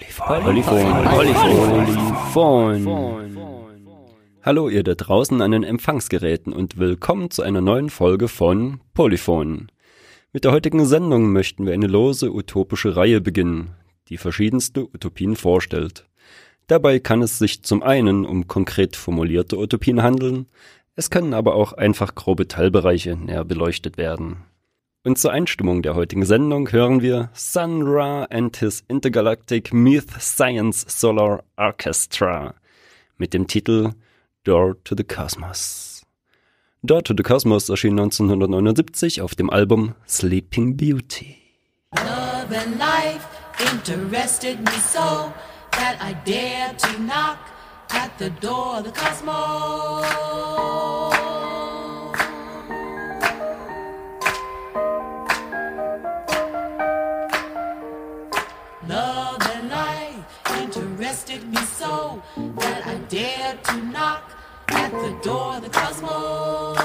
Polyphon, Polyphon, Polyphon. Hallo ihr da draußen an den Empfangsgeräten und willkommen zu einer neuen Folge von Polyphon. Mit der heutigen Sendung möchten wir eine lose utopische Reihe beginnen, die verschiedenste Utopien vorstellt. Dabei kann es sich zum einen um konkret formulierte Utopien handeln, es können aber auch einfach grobe Teilbereiche näher beleuchtet werden. Und zur Einstimmung der heutigen Sendung hören wir Sun Ra and his Intergalactic Myth Science Solar Orchestra mit dem Titel Door to the Cosmos. Door to the Cosmos erschien 1979 auf dem Album Sleeping Beauty. Love and life interested me so that I dare to knock at the door of the cosmos. To knock at the door of the cosmos.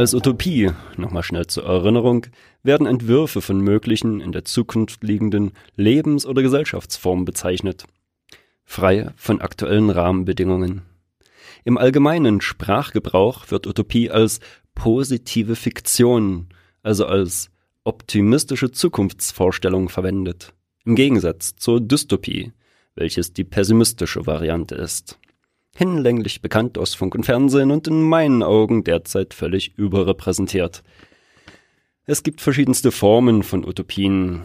Als Utopie, nochmal schnell zur Erinnerung, werden Entwürfe von möglichen in der Zukunft liegenden Lebens- oder Gesellschaftsformen bezeichnet. Frei von aktuellen Rahmenbedingungen. Im allgemeinen Sprachgebrauch wird Utopie als positive Fiktion, also als optimistische Zukunftsvorstellung verwendet. Im Gegensatz zur Dystopie, welches die pessimistische Variante ist hinlänglich bekannt aus Funk und Fernsehen und in meinen Augen derzeit völlig überrepräsentiert. Es gibt verschiedenste Formen von Utopien,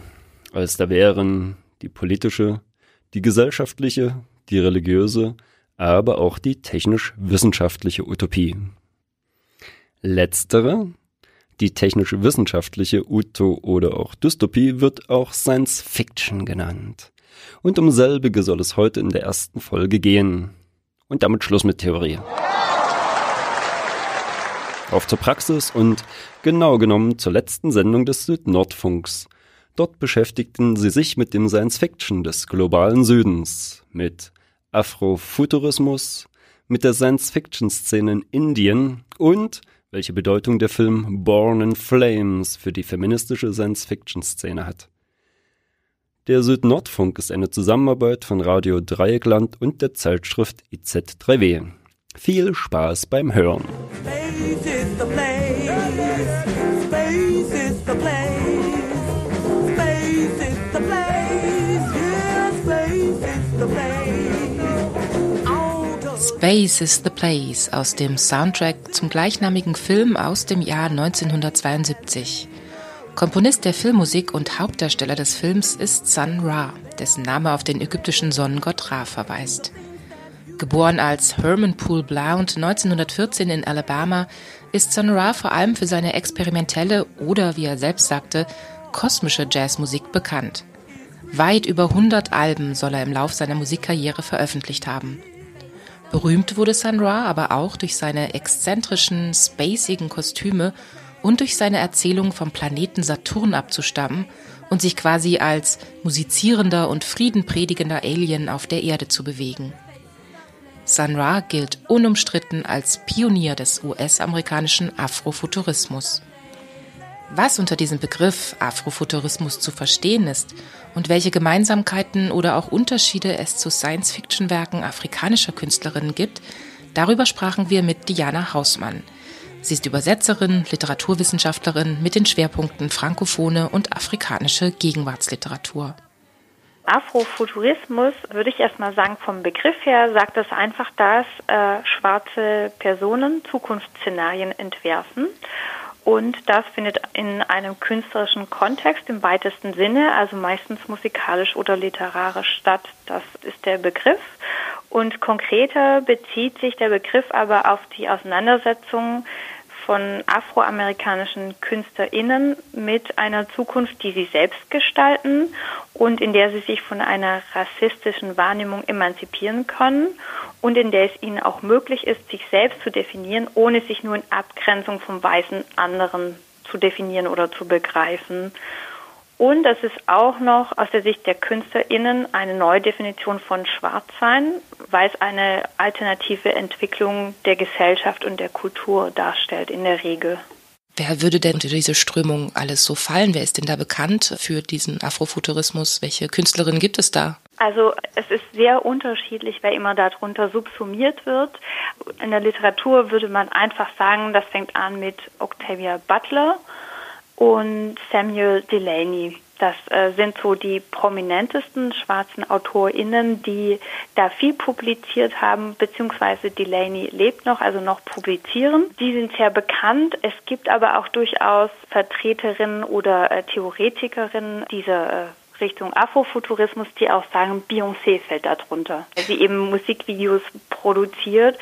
als da wären die politische, die gesellschaftliche, die religiöse, aber auch die technisch-wissenschaftliche Utopie. Letztere, die technisch-wissenschaftliche Uto oder auch Dystopie, wird auch Science Fiction genannt. Und um selbige soll es heute in der ersten Folge gehen. Und damit Schluss mit Theorie. Auf zur Praxis und genau genommen zur letzten Sendung des Südnordfunks. Dort beschäftigten sie sich mit dem Science Fiction des globalen Südens, mit Afrofuturismus, mit der Science Fiction Szene in Indien und welche Bedeutung der Film Born in Flames für die feministische Science Fiction Szene hat. Der Süd-Nordfunk ist eine Zusammenarbeit von Radio Dreieckland und der Zeitschrift IZ3W. Viel Spaß beim Hören. Space is the Place aus dem Soundtrack zum gleichnamigen Film aus dem Jahr 1972. Komponist der Filmmusik und Hauptdarsteller des Films ist Sun Ra, dessen Name auf den ägyptischen Sonnengott Ra verweist. Geboren als Herman Poole Blount 1914 in Alabama, ist Sun Ra vor allem für seine experimentelle oder, wie er selbst sagte, kosmische Jazzmusik bekannt. Weit über 100 Alben soll er im Lauf seiner Musikkarriere veröffentlicht haben. Berühmt wurde Sun Ra aber auch durch seine exzentrischen, spacigen Kostüme und durch seine Erzählung vom Planeten Saturn abzustammen und sich quasi als musizierender und friedenpredigender Alien auf der Erde zu bewegen. Sun Ra gilt unumstritten als Pionier des US-amerikanischen Afrofuturismus. Was unter diesem Begriff Afrofuturismus zu verstehen ist und welche Gemeinsamkeiten oder auch Unterschiede es zu Science-Fiction-Werken afrikanischer Künstlerinnen gibt, darüber sprachen wir mit Diana Hausmann. Sie ist Übersetzerin, Literaturwissenschaftlerin mit den Schwerpunkten frankophone und afrikanische Gegenwartsliteratur. Afrofuturismus, würde ich erstmal sagen, vom Begriff her sagt es einfach, dass äh, schwarze Personen Zukunftsszenarien entwerfen. Und das findet in einem künstlerischen Kontext im weitesten Sinne, also meistens musikalisch oder literarisch statt. Das ist der Begriff. Und konkreter bezieht sich der Begriff aber auf die Auseinandersetzung von afroamerikanischen KünstlerInnen mit einer Zukunft, die sie selbst gestalten und in der sie sich von einer rassistischen Wahrnehmung emanzipieren können und in der es ihnen auch möglich ist, sich selbst zu definieren, ohne sich nur in Abgrenzung vom weißen anderen zu definieren oder zu begreifen. Und es ist auch noch aus der Sicht der KünstlerInnen eine neue Definition von Schwarzsein, weil es eine alternative Entwicklung der Gesellschaft und der Kultur darstellt in der Regel. Wer würde denn unter diese Strömung alles so fallen? Wer ist denn da bekannt für diesen Afrofuturismus? Welche Künstlerinnen gibt es da? Also es ist sehr unterschiedlich, wer immer darunter subsumiert wird. In der Literatur würde man einfach sagen, das fängt an mit Octavia Butler und Samuel Delaney. Das äh, sind so die prominentesten schwarzen AutorInnen, die da viel publiziert haben, beziehungsweise Delaney lebt noch, also noch publizieren. Die sind sehr bekannt. Es gibt aber auch durchaus Vertreterinnen oder äh, Theoretikerinnen dieser äh, Richtung Afrofuturismus, die auch sagen, Beyoncé fällt darunter. Sie eben Musikvideos produziert,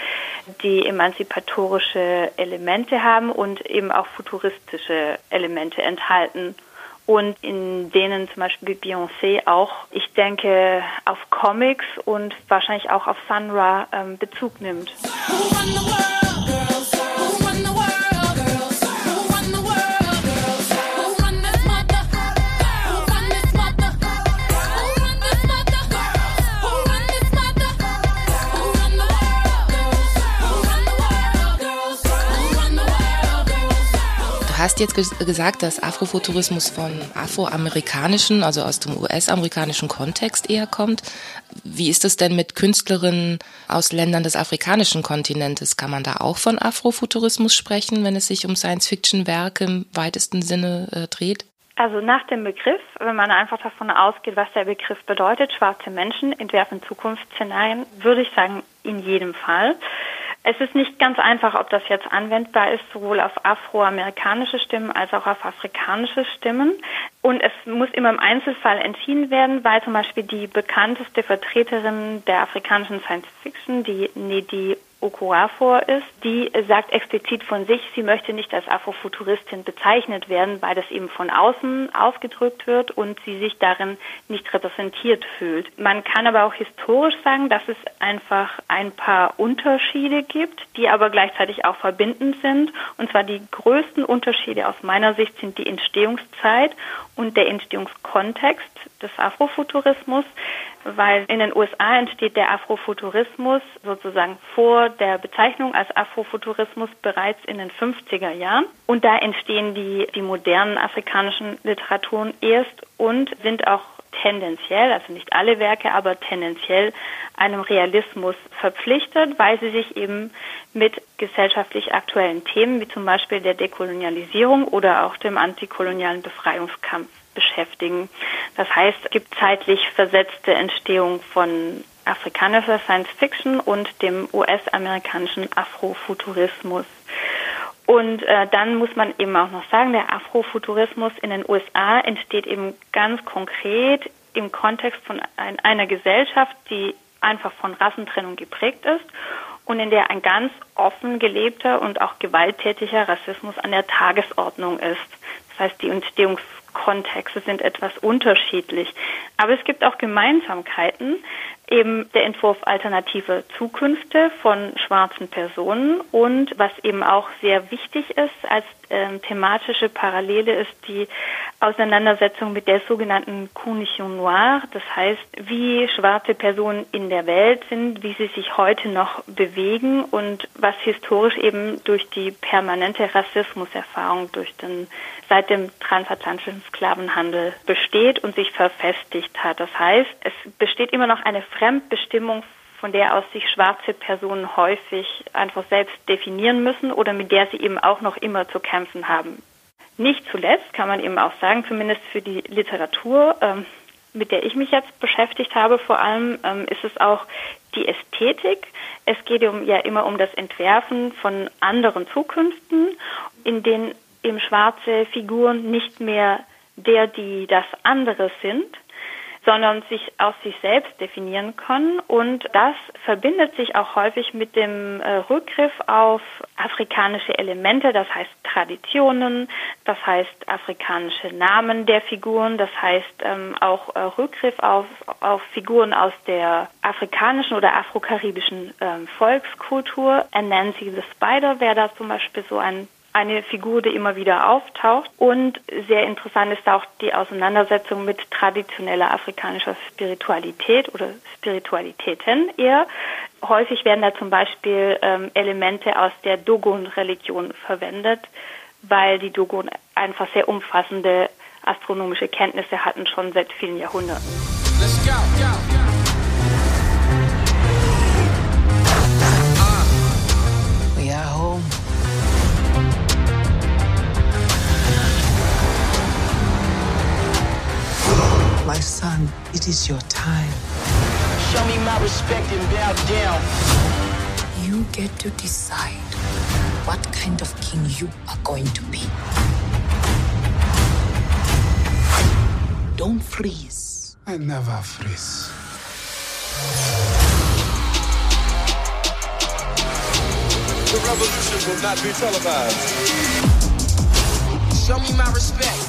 die emanzipatorische Elemente haben und eben auch futuristische Elemente enthalten. Und in denen zum Beispiel Beyoncé auch, ich denke, auf Comics und wahrscheinlich auch auf Sun Ra ähm, Bezug nimmt. Hast jetzt gesagt, dass Afrofuturismus von afroamerikanischen, also aus dem US-amerikanischen Kontext eher kommt. Wie ist es denn mit Künstlerinnen aus Ländern des afrikanischen Kontinentes? Kann man da auch von Afrofuturismus sprechen, wenn es sich um Science-Fiction-Werke im weitesten Sinne äh, dreht? Also nach dem Begriff, wenn man einfach davon ausgeht, was der Begriff bedeutet, schwarze Menschen entwerfen Zukunftsszenarien, würde ich sagen, in jedem Fall. Es ist nicht ganz einfach, ob das jetzt anwendbar ist, sowohl auf afroamerikanische Stimmen als auch auf afrikanische Stimmen. Und es muss immer im Einzelfall entschieden werden, weil zum Beispiel die bekannteste Vertreterin der afrikanischen Science Fiction, die Nedi Okorafor ist, die sagt explizit von sich, sie möchte nicht als Afrofuturistin bezeichnet werden, weil das eben von außen ausgedrückt wird und sie sich darin nicht repräsentiert fühlt. Man kann aber auch historisch sagen, dass es einfach ein paar Unterschiede gibt, die aber gleichzeitig auch verbindend sind. Und zwar die größten Unterschiede aus meiner Sicht sind die Entstehungszeit und der Entstehungskontext des Afrofuturismus weil in den USA entsteht der Afrofuturismus sozusagen vor der Bezeichnung als Afrofuturismus bereits in den 50er Jahren. Und da entstehen die, die modernen afrikanischen Literaturen erst und sind auch tendenziell, also nicht alle Werke, aber tendenziell einem Realismus verpflichtet, weil sie sich eben mit gesellschaftlich aktuellen Themen wie zum Beispiel der Dekolonialisierung oder auch dem antikolonialen Befreiungskampf beschäftigen. Das heißt, es gibt zeitlich versetzte Entstehung von afrikanischer Science Fiction und dem US-amerikanischen Afrofuturismus. Und äh, dann muss man eben auch noch sagen, der Afrofuturismus in den USA entsteht eben ganz konkret im Kontext von ein, einer Gesellschaft, die einfach von Rassentrennung geprägt ist und in der ein ganz offen gelebter und auch gewalttätiger Rassismus an der Tagesordnung ist. Das heißt, die Entstehungskontexte sind etwas unterschiedlich. Aber es gibt auch Gemeinsamkeiten, eben der Entwurf alternative Zukünfte von schwarzen Personen und was eben auch sehr wichtig ist als ähm, thematische Parallele ist die Auseinandersetzung mit der sogenannten Condition Noire, das heißt, wie schwarze Personen in der Welt sind, wie sie sich heute noch bewegen und was historisch eben durch die permanente Rassismuserfahrung durch den seit dem transatlantischen Sklavenhandel besteht und sich verfestigt hat. Das heißt, es besteht immer noch eine Fremdbestimmung von der aus sich schwarze Personen häufig einfach selbst definieren müssen oder mit der sie eben auch noch immer zu kämpfen haben. Nicht zuletzt kann man eben auch sagen, zumindest für die Literatur, ähm, mit der ich mich jetzt beschäftigt habe, vor allem ähm, ist es auch die Ästhetik. Es geht um, ja immer um das Entwerfen von anderen Zukünften, in denen eben schwarze Figuren nicht mehr der, die das andere sind, sondern sich aus sich selbst definieren können. Und das verbindet sich auch häufig mit dem äh, Rückgriff auf afrikanische Elemente, das heißt Traditionen, das heißt afrikanische Namen der Figuren, das heißt ähm, auch äh, Rückgriff auf, auf Figuren aus der afrikanischen oder afrokaribischen ähm, Volkskultur. Nancy the Spider wäre da zum Beispiel so ein eine Figur, die immer wieder auftaucht. Und sehr interessant ist auch die Auseinandersetzung mit traditioneller afrikanischer Spiritualität oder Spiritualitäten eher. Häufig werden da zum Beispiel ähm, Elemente aus der Dogon-Religion verwendet, weil die Dogon einfach sehr umfassende astronomische Kenntnisse hatten, schon seit vielen Jahrhunderten. Let's go, go. My son, it is your time. Show me my respect and bow down. You get to decide what kind of king you are going to be. Don't freeze. I never freeze. The revolution will not be televised. Show me my respect.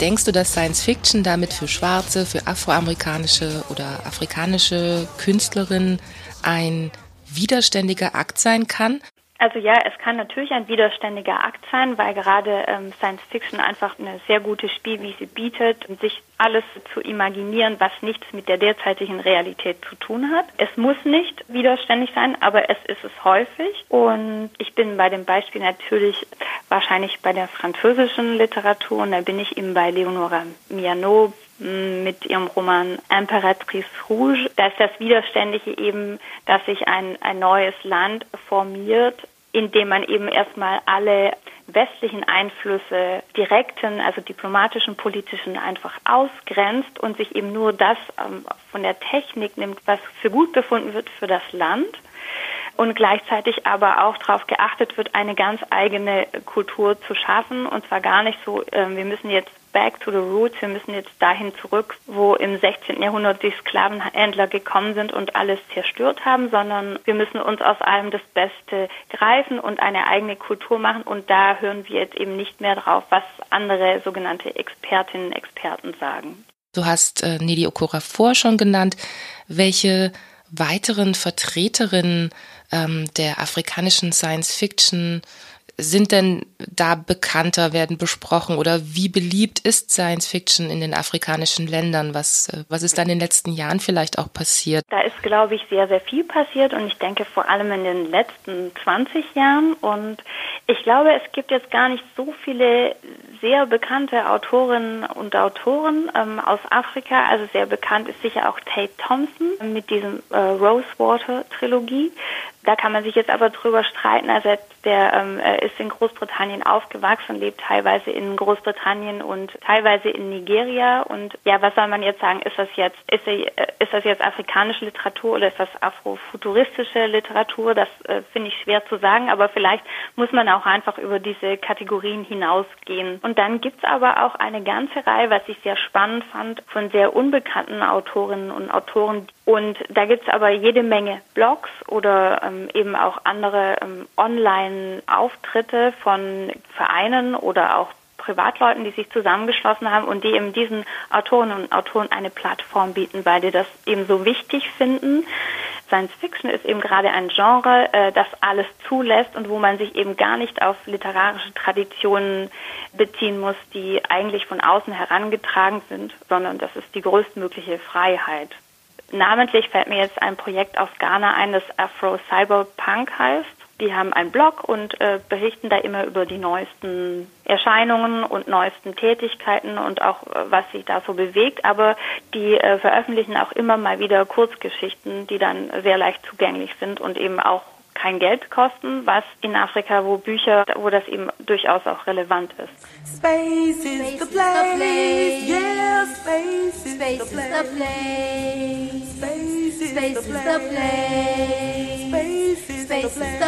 Denkst du, dass Science Fiction damit für schwarze, für afroamerikanische oder afrikanische Künstlerinnen ein widerständiger Akt sein kann? Also ja, es kann natürlich ein widerständiger Akt sein, weil gerade ähm, Science Fiction einfach eine sehr gute Spielwiese bietet, sich alles zu imaginieren, was nichts mit der derzeitigen Realität zu tun hat. Es muss nicht widerständig sein, aber es ist es häufig. Und ich bin bei dem Beispiel natürlich wahrscheinlich bei der französischen Literatur und da bin ich eben bei Leonora Miano mit ihrem Roman Imperatrice Rouge. Da ist das Widerständige eben, dass sich ein, ein neues Land formiert, in dem man eben erstmal alle westlichen Einflüsse, direkten, also diplomatischen, politischen einfach ausgrenzt und sich eben nur das ähm, von der Technik nimmt, was für gut befunden wird für das Land. Und gleichzeitig aber auch darauf geachtet wird, eine ganz eigene Kultur zu schaffen. Und zwar gar nicht so, äh, wir müssen jetzt back to the roots. Wir müssen jetzt dahin zurück, wo im 16. Jahrhundert die Sklavenhändler gekommen sind und alles zerstört haben, sondern wir müssen uns aus allem das Beste greifen und eine eigene Kultur machen. Und da hören wir jetzt eben nicht mehr drauf, was andere sogenannte Expertinnen und Experten sagen. Du hast äh, Nedi Okorafor schon genannt. Welche weiteren Vertreterinnen ähm, der afrikanischen Science Fiction sind denn da bekannter, werden besprochen oder wie beliebt ist Science Fiction in den afrikanischen Ländern? Was, äh, was ist da in den letzten Jahren vielleicht auch passiert? Da ist, glaube ich, sehr, sehr viel passiert und ich denke vor allem in den letzten 20 Jahren und ich glaube, es gibt jetzt gar nicht so viele sehr bekannte Autorinnen und Autoren ähm, aus Afrika. Also sehr bekannt ist sicher auch Tate Thompson mit diesem äh, Rosewater Trilogie. Da kann man sich jetzt aber drüber streiten. Also der ähm, ist in Großbritannien aufgewachsen, lebt teilweise in Großbritannien und teilweise in Nigeria. Und ja, was soll man jetzt sagen? Ist das jetzt ist, er, äh, ist das jetzt afrikanische Literatur oder ist das afrofuturistische Literatur? Das äh, finde ich schwer zu sagen. Aber vielleicht muss man auch einfach über diese Kategorien hinausgehen. Und dann gibt's aber auch eine ganze Reihe, was ich sehr spannend fand, von sehr unbekannten Autorinnen und Autoren Und da gibt es aber jede Menge Blogs oder ähm, eben auch andere ähm, Online-Auftritte von Vereinen oder auch Privatleuten, die sich zusammengeschlossen haben und die eben diesen Autoren und Autoren eine Plattform bieten, weil die das eben so wichtig finden. Science Fiction ist eben gerade ein Genre, äh, das alles zulässt und wo man sich eben gar nicht auf literarische Traditionen beziehen muss, die eigentlich von außen herangetragen sind, sondern das ist die größtmögliche Freiheit. Namentlich fällt mir jetzt ein Projekt aus Ghana ein, das Afro Cyberpunk heißt. Die haben einen Blog und äh, berichten da immer über die neuesten Erscheinungen und neuesten Tätigkeiten und auch äh, was sich da so bewegt. Aber die äh, veröffentlichen auch immer mal wieder Kurzgeschichten, die dann sehr leicht zugänglich sind und eben auch kein Geld kosten, was in Afrika, wo Bücher, wo das eben durchaus auch relevant ist. Space is the place, yeah, space is the place. Space is the place. Space is the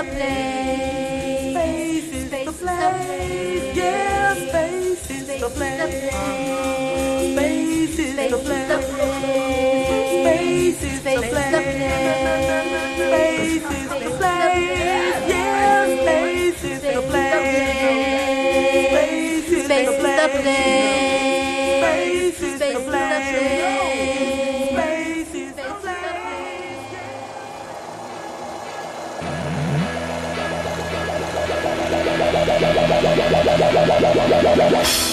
place. Space is the place, yeah, space is the place. Space is the place. Space is the place. Space is the place. Space is the place. Wie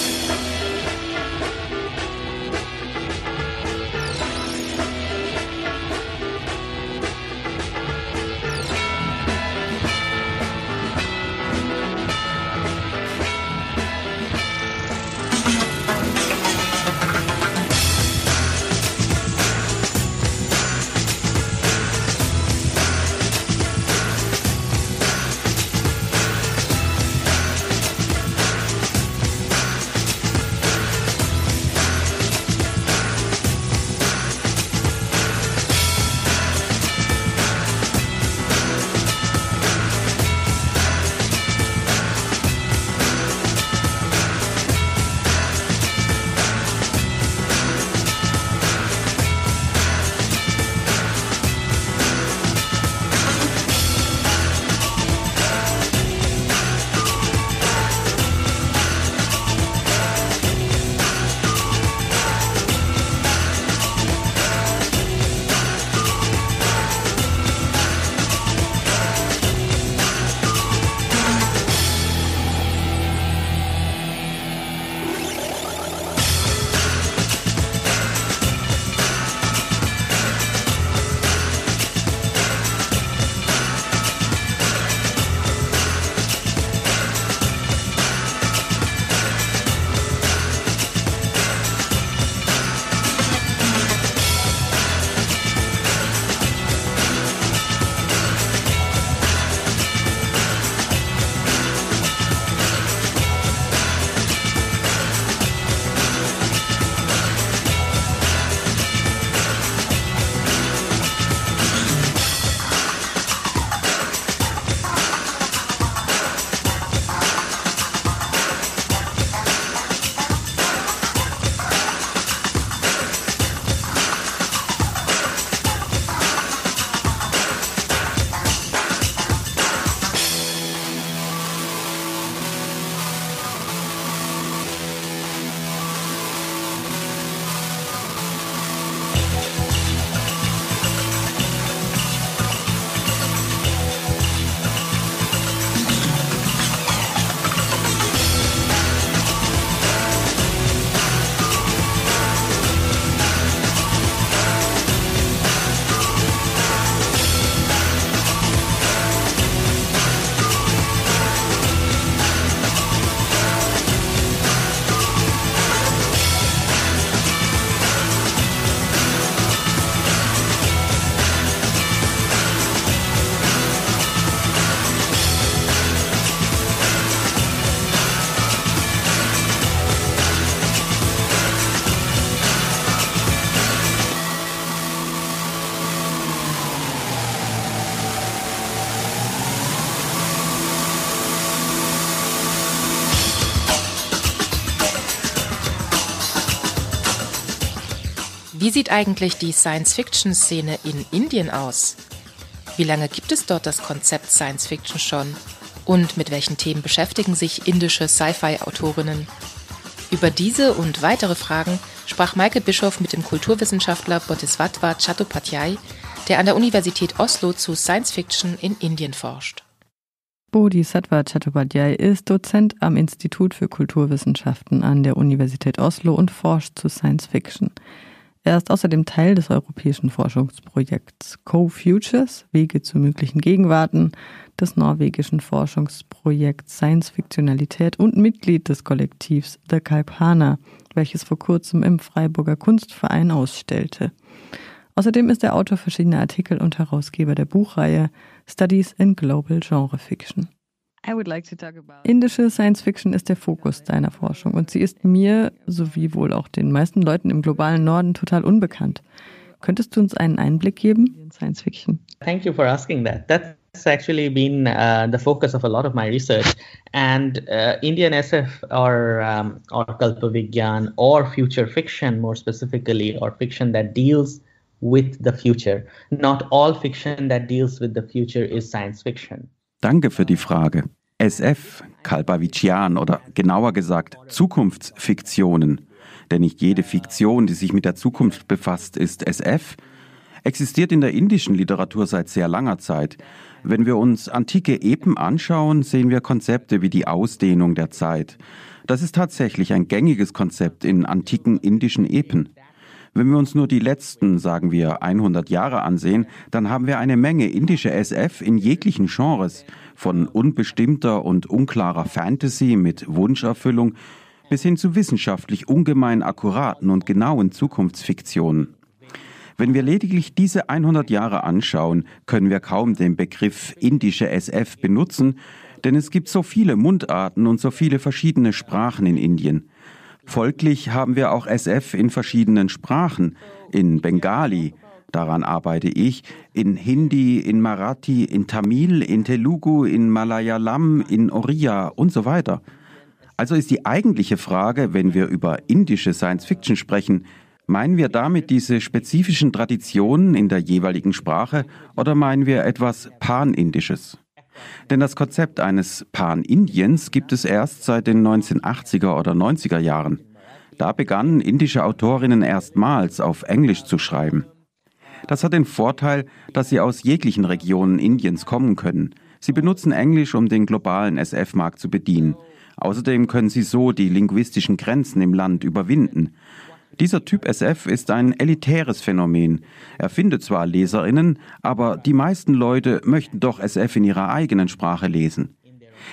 sieht eigentlich die Science-Fiction-Szene in Indien aus? Wie lange gibt es dort das Konzept Science Fiction schon? Und mit welchen Themen beschäftigen sich indische Sci-Fi-Autorinnen? Über diese und weitere Fragen sprach Maike Bischoff mit dem Kulturwissenschaftler Bodhisattva Chattopadhyay, der an der Universität Oslo zu Science Fiction in Indien forscht. Bodhisattva Chattopadhyay ist Dozent am Institut für Kulturwissenschaften an der Universität Oslo und forscht zu Science Fiction. Er ist außerdem Teil des europäischen Forschungsprojekts Co-Futures, Wege zu möglichen Gegenwarten, des norwegischen Forschungsprojekts Science Fiktionalität und Mitglied des Kollektivs The Kalpana, welches vor kurzem im Freiburger Kunstverein ausstellte. Außerdem ist er Autor verschiedener Artikel und Herausgeber der Buchreihe Studies in Global Genre Fiction. Indische Science Fiction ist der Fokus deiner Forschung und sie ist mir, sowie wohl auch den meisten Leuten im globalen Norden, total unbekannt. Könntest du uns einen Einblick geben in Science Fiction? Thank you for asking that. That's actually been uh, the focus of a lot of my research. And uh, Indian SF or, um, or Kalpavigyan or future fiction, more specifically, or fiction that deals with the future. Not all fiction that deals with the future is science fiction. Danke für die Frage. SF, Kalbavician oder genauer gesagt Zukunftsfiktionen, denn nicht jede Fiktion, die sich mit der Zukunft befasst, ist SF, existiert in der indischen Literatur seit sehr langer Zeit. Wenn wir uns antike Epen anschauen, sehen wir Konzepte wie die Ausdehnung der Zeit. Das ist tatsächlich ein gängiges Konzept in antiken indischen Epen. Wenn wir uns nur die letzten, sagen wir, 100 Jahre ansehen, dann haben wir eine Menge indische SF in jeglichen Genres, von unbestimmter und unklarer Fantasy mit Wunscherfüllung bis hin zu wissenschaftlich ungemein akkuraten und genauen Zukunftsfiktionen. Wenn wir lediglich diese 100 Jahre anschauen, können wir kaum den Begriff indische SF benutzen, denn es gibt so viele Mundarten und so viele verschiedene Sprachen in Indien. Folglich haben wir auch SF in verschiedenen Sprachen, in Bengali, daran arbeite ich, in Hindi, in Marathi, in Tamil, in Telugu, in Malayalam, in Oriya und so weiter. Also ist die eigentliche Frage, wenn wir über indische Science Fiction sprechen, meinen wir damit diese spezifischen Traditionen in der jeweiligen Sprache oder meinen wir etwas Panindisches? Denn das Konzept eines Pan-Indiens gibt es erst seit den 1980er oder 90er Jahren. Da begannen indische Autorinnen erstmals auf Englisch zu schreiben. Das hat den Vorteil, dass sie aus jeglichen Regionen Indiens kommen können. Sie benutzen Englisch, um den globalen SF-Markt zu bedienen. Außerdem können sie so die linguistischen Grenzen im Land überwinden. Dieser Typ SF ist ein elitäres Phänomen. Er findet zwar Leserinnen, aber die meisten Leute möchten doch SF in ihrer eigenen Sprache lesen.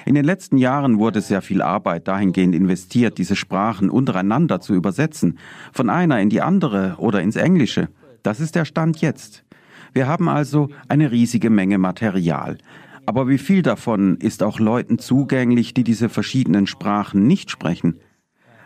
In den letzten Jahren wurde sehr viel Arbeit dahingehend investiert, diese Sprachen untereinander zu übersetzen, von einer in die andere oder ins Englische. Das ist der Stand jetzt. Wir haben also eine riesige Menge Material. Aber wie viel davon ist auch Leuten zugänglich, die diese verschiedenen Sprachen nicht sprechen?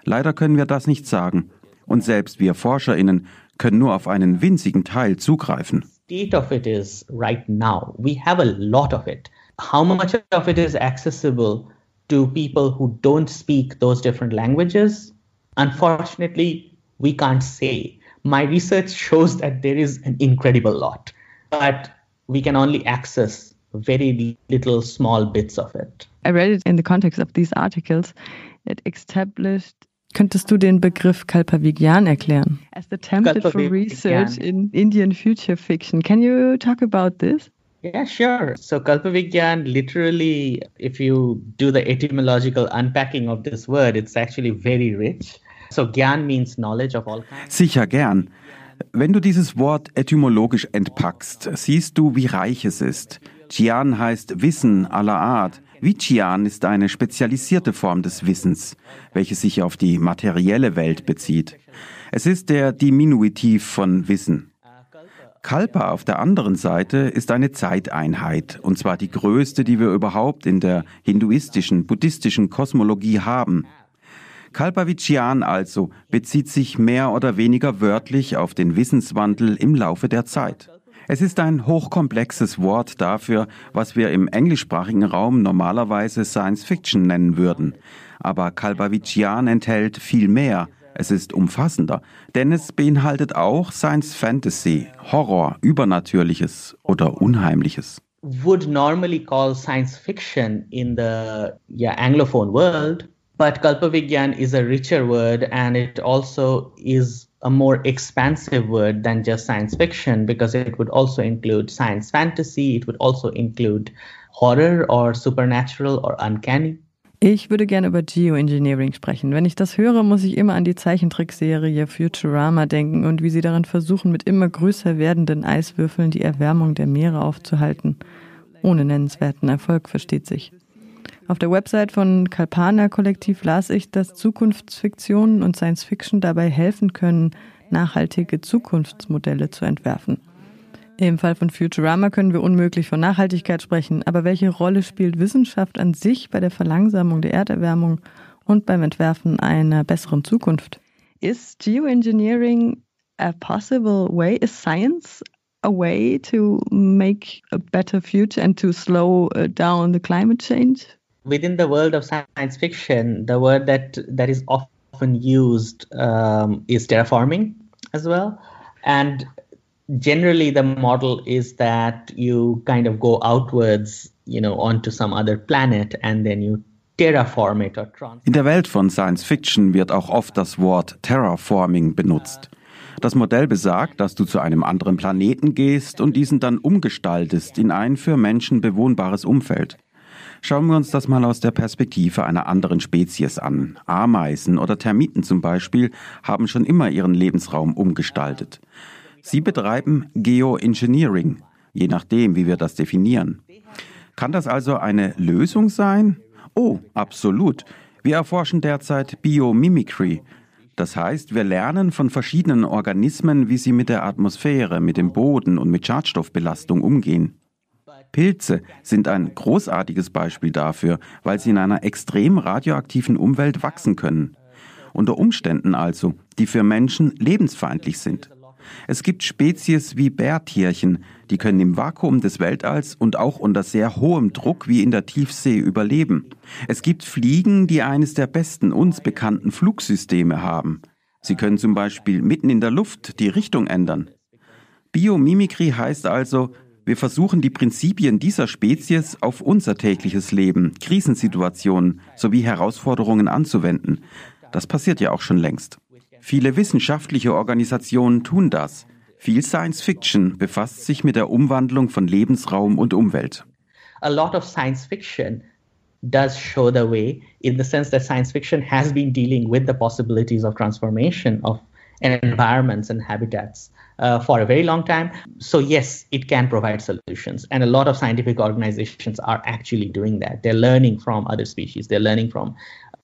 Leider können wir das nicht sagen. Und selbst wir Forscherinnen können nur auf einen winzigen Teil zugreifen. State of it is right now. We have a lot of it. How much of it is accessible to people who don't speak those different languages? Unfortunately, we can't say. My research shows that there is an incredible lot, but we can only access very little small bits of it. I read it in the context of these articles. It established Könntest du den Begriff Kalpavigyan erklären? As the template for research in Indian future fiction. Can you talk about this? Yeah, sure. So Kalpavigyan, literally, if you do the etymological unpacking of this word, it's actually very rich. So Gyan means knowledge of all kinds. Sicher gern. Wenn du dieses Wort etymologisch entpackst, siehst du, wie reich es ist. Gyan heißt Wissen aller Art. Vichian ist eine spezialisierte Form des Wissens, welche sich auf die materielle Welt bezieht. Es ist der Diminutiv von Wissen. Kalpa auf der anderen Seite ist eine Zeiteinheit, und zwar die größte, die wir überhaupt in der hinduistischen, buddhistischen Kosmologie haben. Kalpavichian also bezieht sich mehr oder weniger wörtlich auf den Wissenswandel im Laufe der Zeit. Es ist ein hochkomplexes Wort dafür, was wir im englischsprachigen Raum normalerweise Science Fiction nennen würden. Aber Kalbavichian enthält viel mehr, Es ist umfassender, denn es beinhaltet auch Science Fantasy, Horror, Übernatürliches oder Unheimliches. Would normally call science fiction in the yeah, Anglophone world, but Kalpavigyan is a richer word and it also is a more expansive word than just science fiction because it would also include science fantasy, it would also include horror or supernatural or uncanny. Ich würde gerne über Geoengineering sprechen. Wenn ich das höre, muss ich immer an die Zeichentrickserie Futurama denken und wie sie darin versuchen, mit immer größer werdenden Eiswürfeln die Erwärmung der Meere aufzuhalten. Ohne nennenswerten Erfolg, versteht sich. Auf der Website von Kalpana Kollektiv las ich, dass Zukunftsfiktionen und Science Fiction dabei helfen können, nachhaltige Zukunftsmodelle zu entwerfen. Im Fall von Futurama können wir unmöglich von Nachhaltigkeit sprechen, aber welche Rolle spielt Wissenschaft an sich bei der Verlangsamung der Erderwärmung und beim Entwerfen einer besseren Zukunft? Is geoengineering a possible way? Is science a way to make a better future and to slow uh, down the climate change? Within the world of science fiction, the word that that is often used um, is terraforming as well. And generally the model is that you kind of go outwards, you know, onto some other planet and then you. In der Welt von Science Fiction wird auch oft das Wort Terraforming benutzt. Das Modell besagt, dass du zu einem anderen Planeten gehst und diesen dann umgestaltest in ein für Menschen bewohnbares Umfeld. Schauen wir uns das mal aus der Perspektive einer anderen Spezies an. Ameisen oder Termiten zum Beispiel haben schon immer ihren Lebensraum umgestaltet. Sie betreiben Geoengineering, je nachdem, wie wir das definieren. Kann das also eine Lösung sein? Oh, absolut. Wir erforschen derzeit Biomimicry. Das heißt, wir lernen von verschiedenen Organismen, wie sie mit der Atmosphäre, mit dem Boden und mit Schadstoffbelastung umgehen. Pilze sind ein großartiges Beispiel dafür, weil sie in einer extrem radioaktiven Umwelt wachsen können. Unter Umständen also, die für Menschen lebensfeindlich sind. Es gibt Spezies wie Bärtierchen, die können im Vakuum des Weltalls und auch unter sehr hohem Druck wie in der Tiefsee überleben. Es gibt Fliegen, die eines der besten uns bekannten Flugsysteme haben. Sie können zum Beispiel mitten in der Luft die Richtung ändern. Biomimikry heißt also, wir versuchen die Prinzipien dieser Spezies auf unser tägliches Leben, Krisensituationen sowie Herausforderungen anzuwenden. Das passiert ja auch schon längst. Viele wissenschaftliche Organisationen tun das. Viel Science Fiction befasst sich mit der Umwandlung von Lebensraum und Umwelt. A lot of science fiction does show the way in the sense that science fiction has been dealing with the possibilities of transformation of environments and habitats uh, for a very long time. So, yes, it can provide solutions. And a lot of scientific organizations are actually doing that. They're learning from other species, they're learning from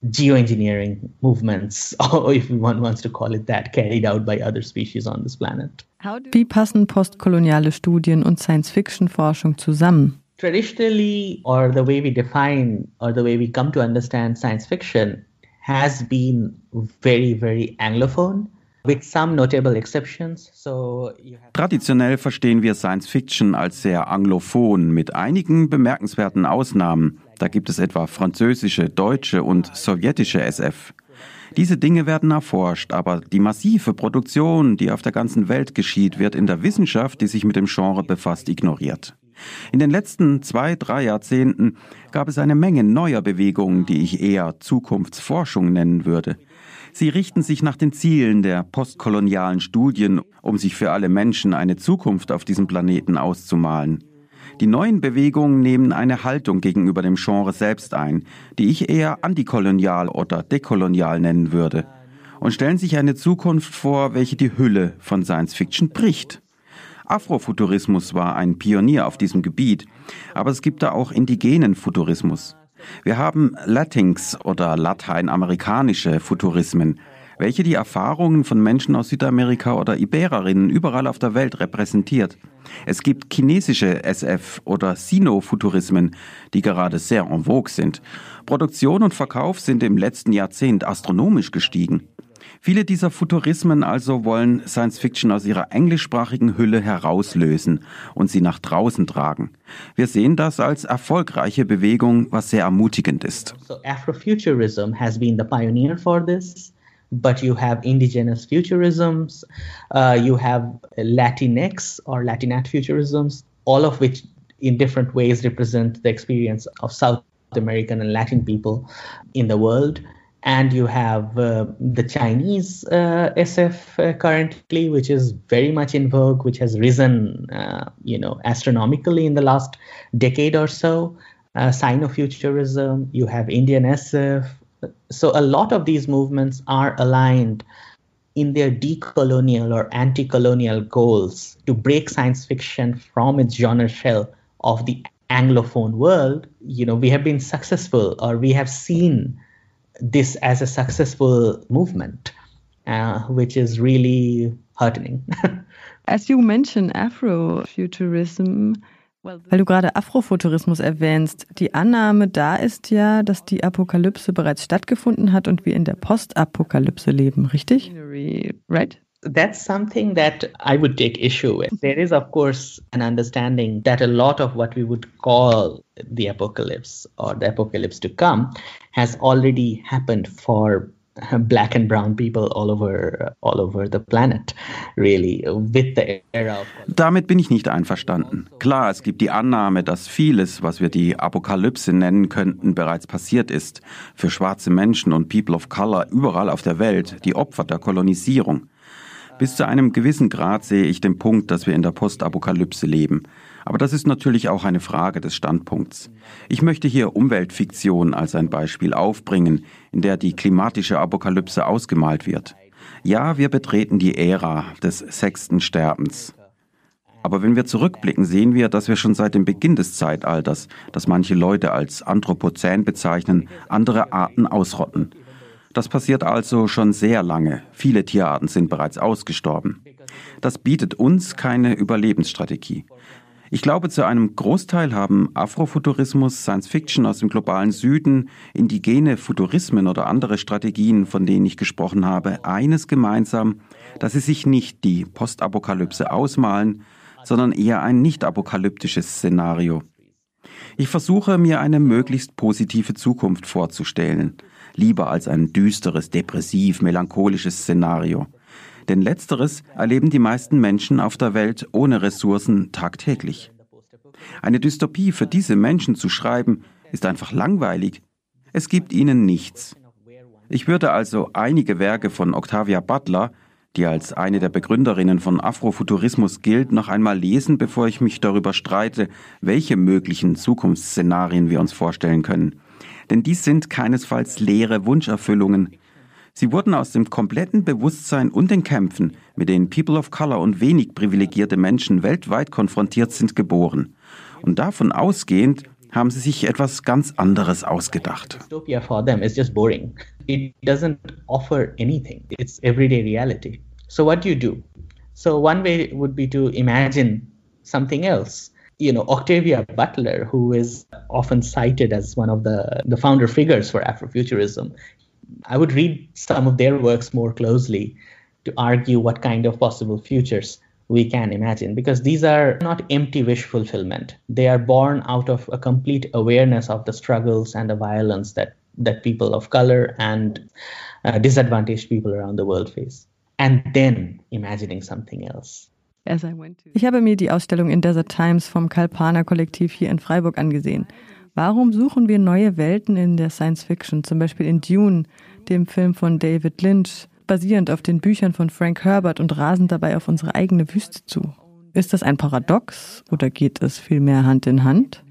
geoengineering movements, or if one wants to call it that, carried out by other species on this planet. Wie passen postkoloniale Studien und Science-Fiction-Forschung zusammen? Traditionally, or the way we define or the way we come to understand science fiction has been very, very Anglophone. Traditionell verstehen wir Science Fiction als sehr anglophon mit einigen bemerkenswerten Ausnahmen. Da gibt es etwa französische, deutsche und sowjetische SF. Diese Dinge werden erforscht, aber die massive Produktion, die auf der ganzen Welt geschieht, wird in der Wissenschaft, die sich mit dem Genre befasst, ignoriert. In den letzten zwei, drei Jahrzehnten gab es eine Menge neuer Bewegungen, die ich eher Zukunftsforschung nennen würde. Sie richten sich nach den Zielen der postkolonialen Studien, um sich für alle Menschen eine Zukunft auf diesem Planeten auszumalen. Die neuen Bewegungen nehmen eine Haltung gegenüber dem Genre selbst ein, die ich eher antikolonial oder dekolonial nennen würde, und stellen sich eine Zukunft vor, welche die Hülle von Science Fiction bricht. Afrofuturismus war ein Pionier auf diesem Gebiet, aber es gibt da auch indigenen Futurismus. Wir haben Latinx oder lateinamerikanische Futurismen, welche die Erfahrungen von Menschen aus Südamerika oder Ibererinnen überall auf der Welt repräsentiert. Es gibt chinesische SF oder Sino-Futurismen, die gerade sehr en vogue sind. Produktion und Verkauf sind im letzten Jahrzehnt astronomisch gestiegen. Viele dieser Futurismen also wollen Science Fiction aus ihrer englischsprachigen Hülle herauslösen und sie nach draußen tragen. Wir sehen das als erfolgreiche Bewegung, was sehr ermutigend ist. So Afrofuturism has been the pioneer for this. but you have indigenous futurisms, uh, you have Latinx or Latinat futurisms, all of which in different ways represent the experience of South American and Latin people in the world. And you have uh, the Chinese uh, SF uh, currently, which is very much in vogue, which has risen, uh, you know, astronomically in the last decade or so. Uh, Sino-futurism. You have Indian SF. So a lot of these movements are aligned in their decolonial or anti-colonial goals to break science fiction from its genre shell of the anglophone world you know we have been successful or we have seen this as a successful movement uh, which is really heartening as you mentioned afrofuturism Weil du gerade Afrofuturismus erwähnst, die Annahme da ist ja, dass die Apokalypse bereits stattgefunden hat und wir in der Postapokalypse leben, richtig? Right? That's something that I would take issue with. There is, of course, an understanding that a lot of what we would call the apocalypse or the apocalypse to come has already happened for black and brown people all over all over the planet really with the era Damit bin ich nicht einverstanden. Klar, es gibt die Annahme, dass vieles, was wir die Apokalypse nennen könnten, bereits passiert ist für schwarze Menschen und People of Color überall auf der Welt, die Opfer der Kolonisierung. Bis zu einem gewissen Grad sehe ich den Punkt, dass wir in der Postapokalypse leben. Aber das ist natürlich auch eine Frage des Standpunkts. Ich möchte hier Umweltfiktion als ein Beispiel aufbringen, in der die klimatische Apokalypse ausgemalt wird. Ja, wir betreten die Ära des sechsten Sterbens. Aber wenn wir zurückblicken, sehen wir, dass wir schon seit dem Beginn des Zeitalters, das manche Leute als Anthropozän bezeichnen, andere Arten ausrotten. Das passiert also schon sehr lange. Viele Tierarten sind bereits ausgestorben. Das bietet uns keine Überlebensstrategie. Ich glaube, zu einem Großteil haben Afrofuturismus, Science Fiction aus dem globalen Süden, indigene Futurismen oder andere Strategien, von denen ich gesprochen habe, eines gemeinsam, dass sie sich nicht die Postapokalypse ausmalen, sondern eher ein nicht apokalyptisches Szenario. Ich versuche mir eine möglichst positive Zukunft vorzustellen, lieber als ein düsteres, depressiv, melancholisches Szenario. Denn letzteres erleben die meisten Menschen auf der Welt ohne Ressourcen tagtäglich. Eine Dystopie für diese Menschen zu schreiben, ist einfach langweilig. Es gibt ihnen nichts. Ich würde also einige Werke von Octavia Butler, die als eine der Begründerinnen von Afrofuturismus gilt, noch einmal lesen, bevor ich mich darüber streite, welche möglichen Zukunftsszenarien wir uns vorstellen können denn dies sind keinesfalls leere Wunscherfüllungen. Sie wurden aus dem kompletten Bewusstsein und den Kämpfen, mit denen People of Color und wenig privilegierte Menschen weltweit konfrontiert sind, geboren. Und davon ausgehend haben sie sich etwas ganz anderes ausgedacht. So what do you do? So one way would be to imagine something else. You know Octavia Butler, who is often cited as one of the the founder figures for Afrofuturism, I would read some of their works more closely to argue what kind of possible futures we can imagine because these are not empty wish fulfillment. They are born out of a complete awareness of the struggles and the violence that that people of color and uh, disadvantaged people around the world face and then imagining something else Ich habe mir die Ausstellung in Desert Times vom Kalpana Kollektiv hier in Freiburg angesehen. Warum suchen wir neue Welten in der Science Fiction, zum Beispiel in Dune, dem Film von David Lynch, basierend auf den Büchern von Frank Herbert und rasen dabei auf unsere eigene Wüste zu? Ist das ein Paradox oder geht es vielmehr Hand in Hand?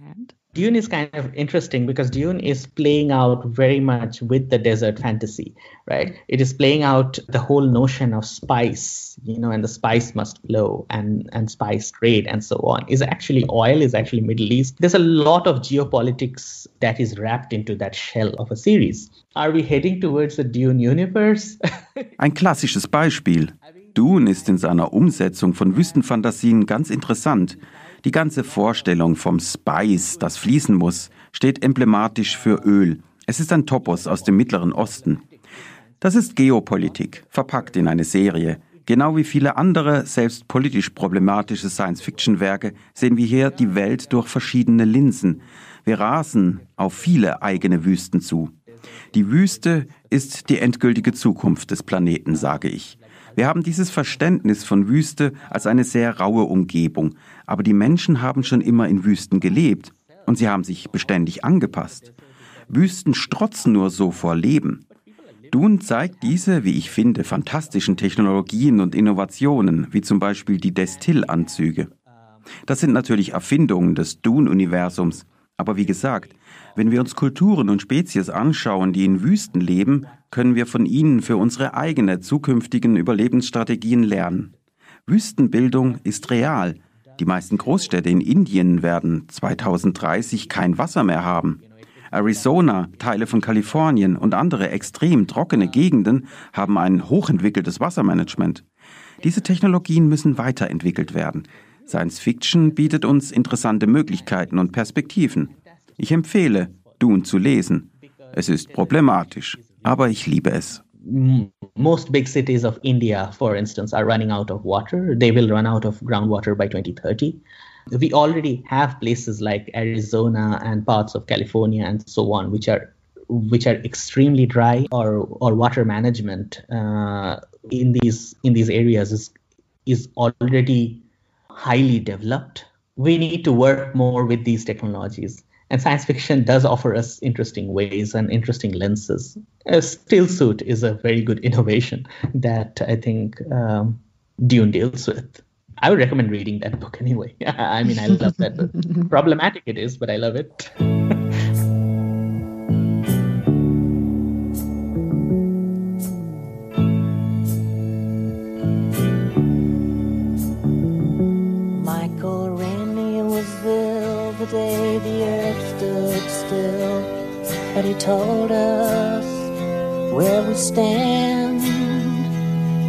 Dune is kind of interesting because Dune is playing out very much with the desert fantasy, right? It is playing out the whole notion of spice, you know, and the spice must flow and and spice trade and so on. Is actually oil is actually Middle East. There's a lot of geopolitics that is wrapped into that shell of a series. Are we heading towards the Dune universe? Ein klassisches Beispiel. Dune ist in seiner Umsetzung von Wüstenfantasien ganz interessant. Die ganze Vorstellung vom Spice, das fließen muss, steht emblematisch für Öl. Es ist ein Topos aus dem Mittleren Osten. Das ist Geopolitik, verpackt in eine Serie. Genau wie viele andere, selbst politisch problematische Science-Fiction-Werke, sehen wir hier die Welt durch verschiedene Linsen. Wir rasen auf viele eigene Wüsten zu. Die Wüste ist die endgültige Zukunft des Planeten, sage ich. Wir haben dieses Verständnis von Wüste als eine sehr raue Umgebung, aber die Menschen haben schon immer in Wüsten gelebt und sie haben sich beständig angepasst. Wüsten strotzen nur so vor Leben. Dune zeigt diese, wie ich finde, fantastischen Technologien und Innovationen, wie zum Beispiel die Destillanzüge. Das sind natürlich Erfindungen des Dune-Universums, aber wie gesagt, wenn wir uns Kulturen und Spezies anschauen, die in Wüsten leben, können wir von ihnen für unsere eigene zukünftigen Überlebensstrategien lernen. Wüstenbildung ist real. Die meisten Großstädte in Indien werden 2030 kein Wasser mehr haben. Arizona, Teile von Kalifornien und andere extrem trockene Gegenden haben ein hochentwickeltes Wassermanagement. Diese Technologien müssen weiterentwickelt werden. Science Fiction bietet uns interessante Möglichkeiten und Perspektiven. Ich empfehle, Dune zu lesen. Es ist problematisch, aber ich liebe es. Most big cities of India, for instance, are running out of water. They will run out of groundwater by 2030. We already have places like Arizona and parts of California and so on, which are which are extremely dry or or water management uh, in these in these areas is is already highly developed. We need to work more with these technologies. And science fiction does offer us interesting ways and interesting lenses. A still suit is a very good innovation that I think um, Dune deals with. I would recommend reading that book anyway. I mean, I love that book. Problematic it is, but I love it. Told us where we stand.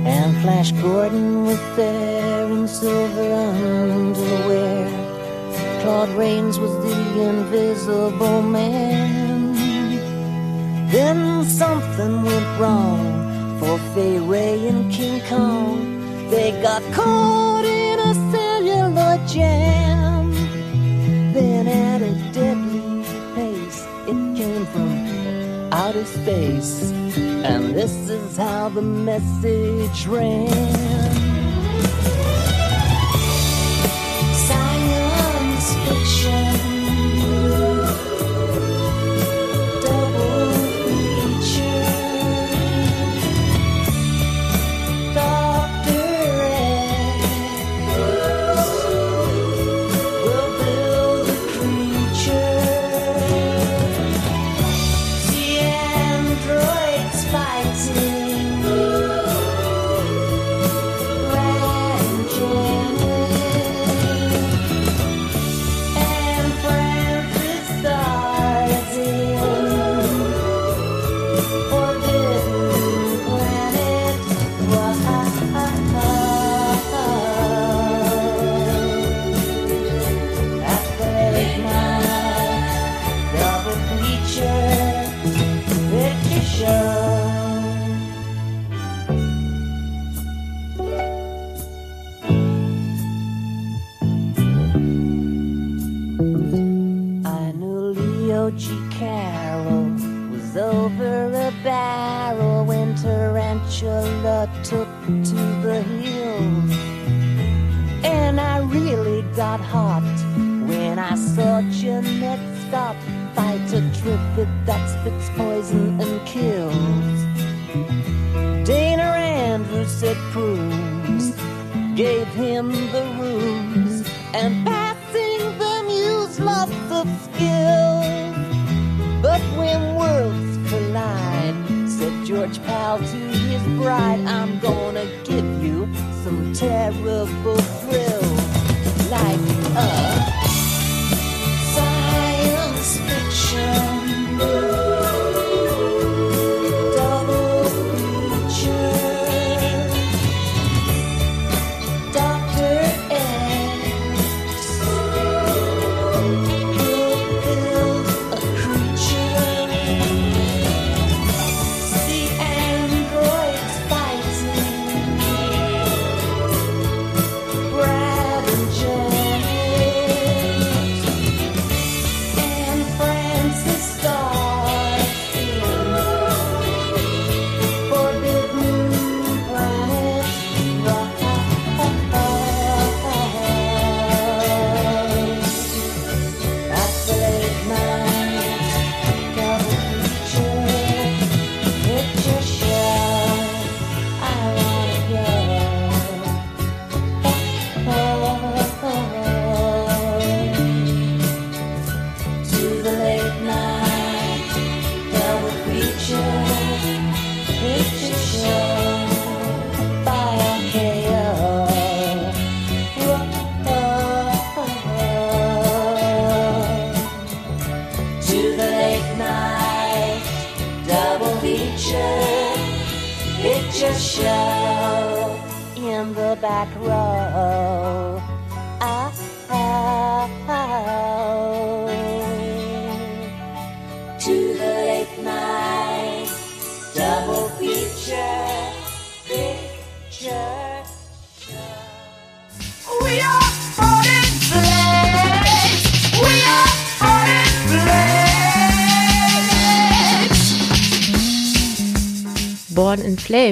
And Flash Gordon was there in silver underwear. Claude Rains was the invisible man. Then something went wrong for Fay Ray and King Kong. They got caught in a cellular jam. From outer space. And this is how the message ran.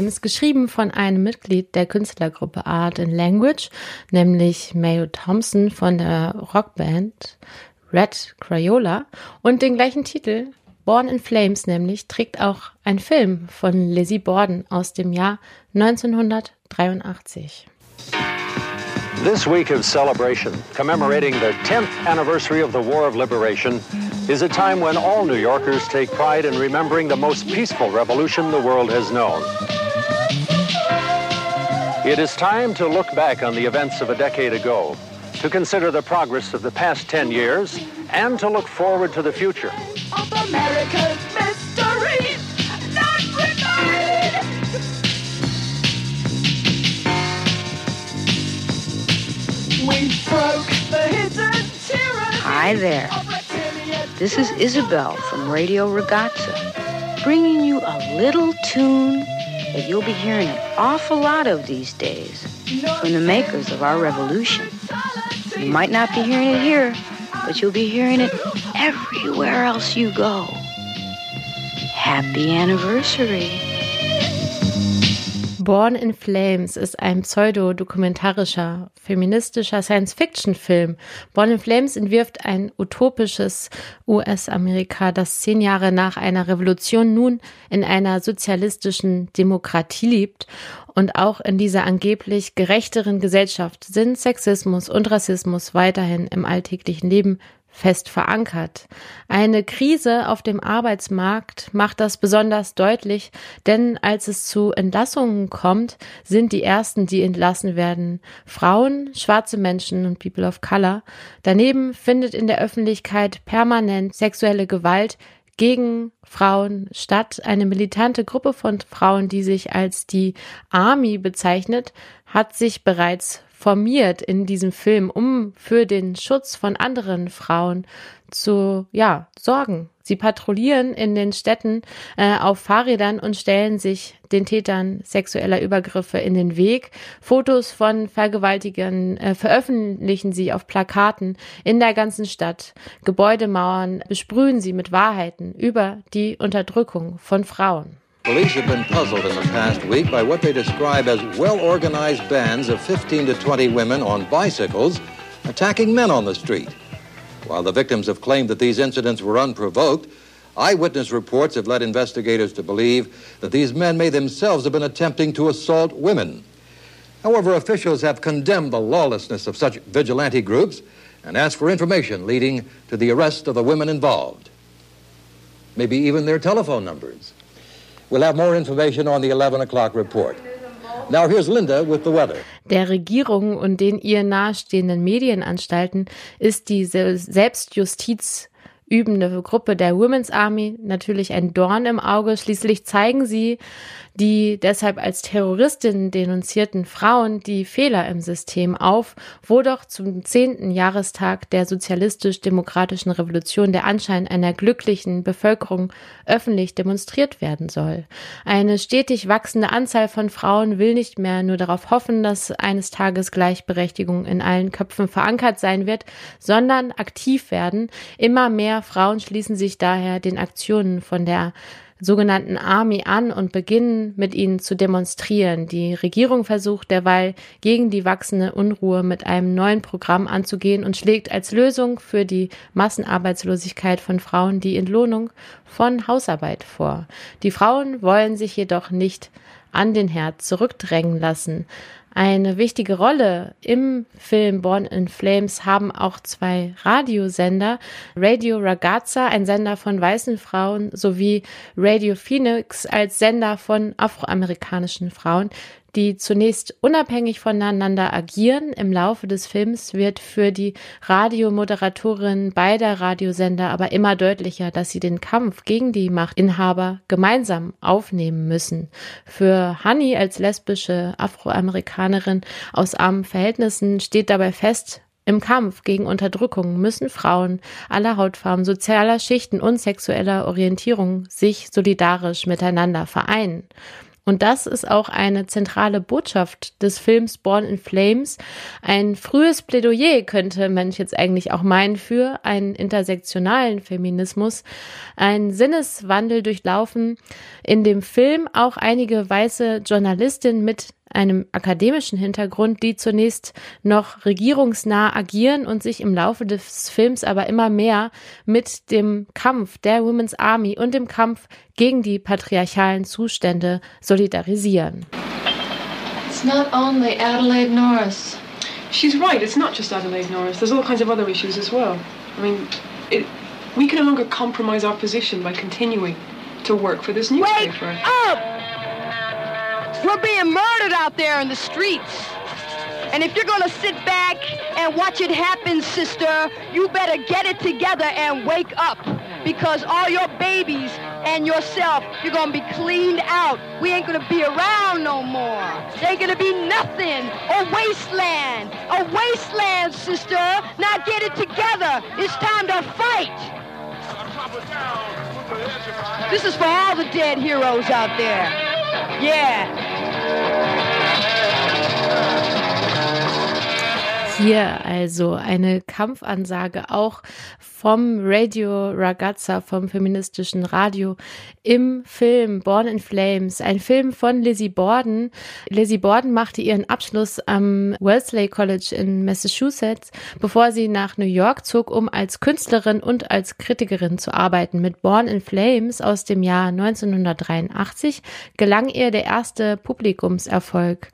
In Flames, geschrieben von einem Mitglied der Künstlergruppe Art and Language, nämlich Mayo Thompson von der Rockband Red Crayola und den gleichen Titel, Born in Flames nämlich, trägt auch ein Film von Lizzie Borden aus dem Jahr 1983. This week of celebration, commemorating the 10th anniversary of the War of Liberation, is a time when all New Yorkers take pride in remembering the most peaceful revolution the world has known. It is time to look back on the events of a decade ago, to consider the progress of the past 10 years, and to look forward to the future. Of America's mysteries, not remade. We broke the hidden tyranny. Hi there. This is Isabel from Radio Ragazza, bringing you a little tune that you'll be hearing an awful lot of these days from the makers of our revolution. You might not be hearing it here, but you'll be hearing it everywhere else you go. Happy anniversary. Born in Flames ist ein pseudodokumentarischer, feministischer Science-Fiction-Film. Born in Flames entwirft ein utopisches US-Amerika, das zehn Jahre nach einer Revolution nun in einer sozialistischen Demokratie lebt. Und auch in dieser angeblich gerechteren Gesellschaft sind Sexismus und Rassismus weiterhin im alltäglichen Leben fest verankert. Eine Krise auf dem Arbeitsmarkt macht das besonders deutlich, denn als es zu Entlassungen kommt, sind die ersten, die entlassen werden, Frauen, schwarze Menschen und People of Color. Daneben findet in der Öffentlichkeit permanent sexuelle Gewalt gegen Frauen statt. Eine militante Gruppe von Frauen, die sich als die Army bezeichnet, hat sich bereits formiert in diesem Film, um für den Schutz von anderen Frauen zu ja, sorgen. Sie patrouillieren in den Städten äh, auf Fahrrädern und stellen sich den Tätern sexueller Übergriffe in den Weg. Fotos von Vergewaltigern äh, veröffentlichen sie auf Plakaten in der ganzen Stadt. Gebäudemauern besprühen sie mit Wahrheiten über die Unterdrückung von Frauen. Police have been puzzled in the past week by what they describe as well organized bands of 15 to 20 women on bicycles attacking men on the street. While the victims have claimed that these incidents were unprovoked, eyewitness reports have led investigators to believe that these men may themselves have been attempting to assault women. However, officials have condemned the lawlessness of such vigilante groups and asked for information leading to the arrest of the women involved. Maybe even their telephone numbers. We'll have more information on the 11 o'clock report. Now here's Linda with the weather. Der Regierung und den ihr nahestehenden Medienanstalten ist diese Selbstjustiz übende Gruppe der Women's Army natürlich ein Dorn im Auge. Schließlich zeigen sie die deshalb als Terroristinnen denunzierten Frauen die Fehler im System auf, wo doch zum zehnten Jahrestag der sozialistisch-demokratischen Revolution der Anschein einer glücklichen Bevölkerung öffentlich demonstriert werden soll. Eine stetig wachsende Anzahl von Frauen will nicht mehr nur darauf hoffen, dass eines Tages Gleichberechtigung in allen Köpfen verankert sein wird, sondern aktiv werden. Immer mehr Frauen schließen sich daher den Aktionen von der sogenannten Army an und beginnen mit ihnen zu demonstrieren. Die Regierung versucht derweil gegen die wachsende Unruhe mit einem neuen Programm anzugehen und schlägt als Lösung für die Massenarbeitslosigkeit von Frauen die Entlohnung von Hausarbeit vor. Die Frauen wollen sich jedoch nicht an den Herd zurückdrängen lassen. Eine wichtige Rolle im Film Born in Flames haben auch zwei Radiosender. Radio Ragazza, ein Sender von weißen Frauen, sowie Radio Phoenix als Sender von afroamerikanischen Frauen, die zunächst unabhängig voneinander agieren. Im Laufe des Films wird für die Radiomoderatorin beider Radiosender aber immer deutlicher, dass sie den Kampf gegen die Machtinhaber gemeinsam aufnehmen müssen. Für Honey als lesbische afroamerikanische Afroamerikanerin aus armen Verhältnissen steht dabei fest, im Kampf gegen Unterdrückung müssen Frauen aller Hautfarben, sozialer Schichten und sexueller Orientierung sich solidarisch miteinander vereinen. Und das ist auch eine zentrale Botschaft des Films Born in Flames. Ein frühes Plädoyer könnte man jetzt eigentlich auch meinen für einen intersektionalen Feminismus. Ein Sinneswandel durchlaufen. In dem Film auch einige weiße Journalistinnen mit einem akademischen Hintergrund, die zunächst noch regierungsnah agieren und sich im Laufe des Films aber immer mehr mit dem Kampf der Women's Army und dem Kampf gegen die patriarchalen Zustände solidarisieren. It's not only Adelaide Norris. She's right, it's not just Adelaide Norris. There's all kinds of other issues as well. I mean, it, we can no longer compromise our position by continuing to work for this newspaper. Wake up! We're being murdered out there in the streets. And if you're gonna sit back and watch it happen, sister, you better get it together and wake up. Because all your babies and yourself, you're gonna be cleaned out. We ain't gonna be around no more. There ain't gonna be nothing. A wasteland. A wasteland, sister. Now get it together. It's time to fight. This is for all the dead heroes out there. Yeah. Hier also eine Kampfansage auch vom Radio Ragazza, vom feministischen Radio im Film Born in Flames, ein Film von Lizzie Borden. Lizzie Borden machte ihren Abschluss am Wellesley College in Massachusetts, bevor sie nach New York zog, um als Künstlerin und als Kritikerin zu arbeiten. Mit Born in Flames aus dem Jahr 1983 gelang ihr der erste Publikumserfolg.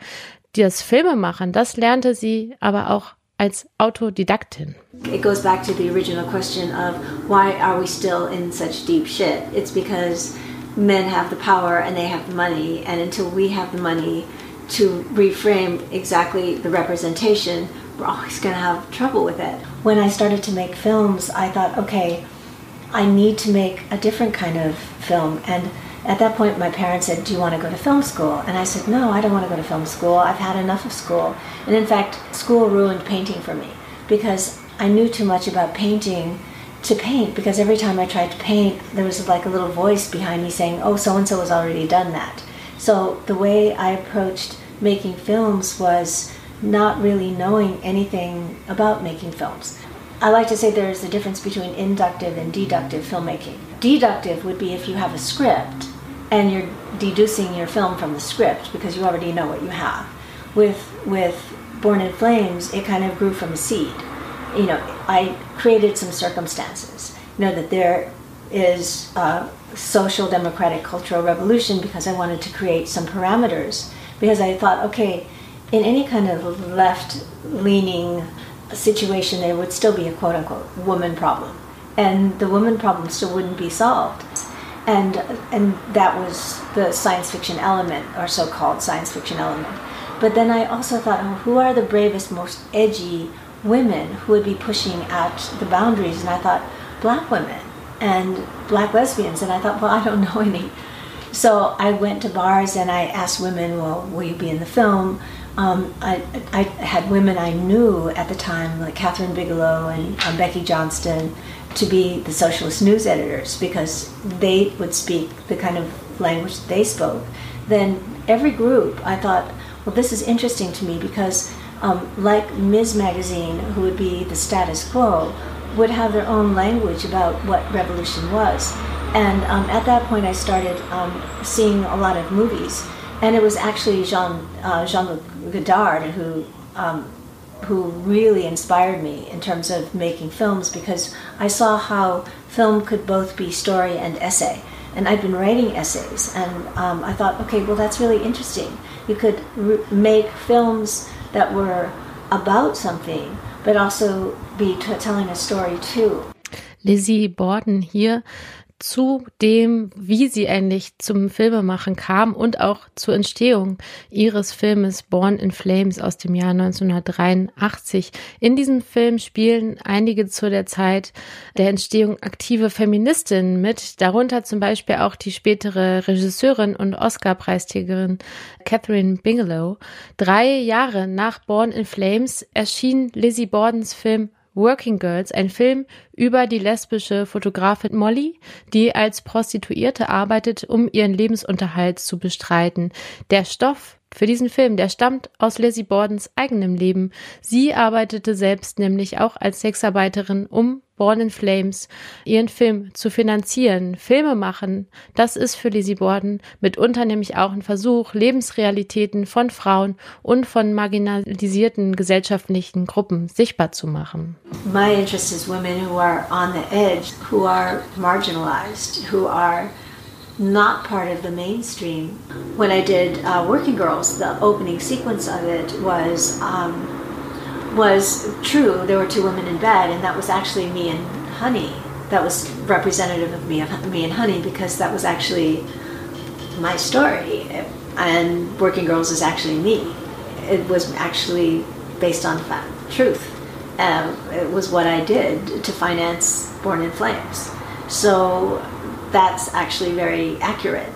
Das Filmemachen, das lernte sie aber auch als Autodidaktin. It goes back to the original question of why are we still in such deep shit? It's because men have the power and they have the money, and until we have the money to reframe exactly the representation, we're always going to have trouble with it. When I started to make films, I thought, okay, I need to make a different kind of film. And at that point, my parents said, Do you want to go to film school? And I said, No, I don't want to go to film school. I've had enough of school. And in fact, school ruined painting for me because I knew too much about painting to paint because every time I tried to paint, there was like a little voice behind me saying, Oh, so and so has already done that. So the way I approached making films was not really knowing anything about making films. I like to say there's a difference between inductive and deductive filmmaking. Deductive would be if you have a script and you're deducing your film from the script because you already know what you have. With with Born in Flames, it kind of grew from a seed. You know, I created some circumstances. You know that there is a social democratic cultural revolution because I wanted to create some parameters because I thought, okay, in any kind of left leaning situation, there would still be a quote unquote woman problem. And the woman problem still wouldn't be solved. And, and that was the science fiction element, or so called science fiction element. But then I also thought, oh, who are the bravest, most edgy women who would be pushing at the boundaries? And I thought, black women and black lesbians. And I thought, well, I don't know any. So I went to bars and I asked women, well, will you be in the film? um, I, I had women I knew at the time, like Catherine Bigelow and um, Becky Johnston, to be the socialist news editors because they would speak the kind of language they spoke. Then every group, I thought, well, this is interesting to me because, um, like Ms. Magazine, who would be the status quo, would have their own language about what revolution was. And um, at that point, I started um, seeing a lot of movies and it was actually Jean uh, Jean Luc Godard who um, who really inspired me in terms of making films because I saw how film could both be story and essay. And I'd been writing essays, and um, I thought, okay, well, that's really interesting. You could re- make films that were about something, but also be t- telling a story too. Lizzie Borden hier zu dem, wie sie eigentlich zum Filmemachen kam und auch zur Entstehung ihres Filmes Born in Flames aus dem Jahr 1983. In diesem Film spielen einige zu der Zeit der Entstehung aktive Feministinnen mit, darunter zum Beispiel auch die spätere Regisseurin und Oscar-Preisträgerin Catherine Bigelow. Drei Jahre nach Born in Flames erschien Lizzie Bordens Film Working Girls, ein Film über die lesbische Fotografin Molly, die als Prostituierte arbeitet, um ihren Lebensunterhalt zu bestreiten. Der Stoff für diesen Film, der stammt aus Lizzie Bordens eigenem Leben. Sie arbeitete selbst nämlich auch als Sexarbeiterin, um Born in Flames ihren Film zu finanzieren. Filme machen, das ist für Lizzie Borden mitunter nämlich auch ein Versuch, Lebensrealitäten von Frauen und von marginalisierten gesellschaftlichen Gruppen sichtbar zu machen. My interest is women who are on the edge, who are marginalized, who are not part of the mainstream. When I did uh, Working Girls, the opening sequence of it was um, was true. There were two women in bed, and that was actually me and Honey. That was representative of me, of me and Honey, because that was actually my story. And Working Girls is actually me. It was actually based on fact, truth. Um, it was what I did to finance Born in Flames. So that's actually very accurate.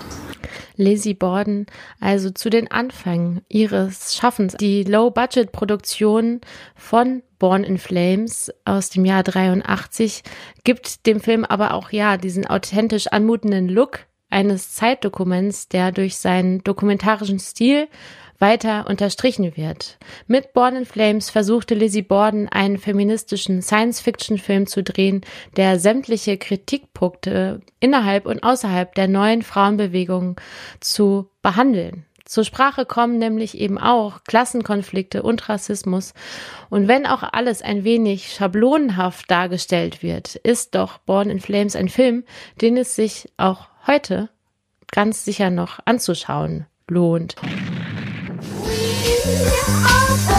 Lizzie Borden also zu den Anfängen ihres Schaffens. Die Low-Budget-Produktion von Born in Flames aus dem Jahr 83 gibt dem Film aber auch ja diesen authentisch anmutenden Look eines Zeitdokuments, der durch seinen dokumentarischen Stil weiter unterstrichen wird. Mit Born in Flames versuchte Lizzie Borden einen feministischen Science-Fiction-Film zu drehen, der sämtliche Kritikpunkte innerhalb und außerhalb der neuen Frauenbewegung zu behandeln. Zur Sprache kommen nämlich eben auch Klassenkonflikte und Rassismus. Und wenn auch alles ein wenig schablonenhaft dargestellt wird, ist doch Born in Flames ein Film, den es sich auch heute ganz sicher noch anzuschauen lohnt. you are.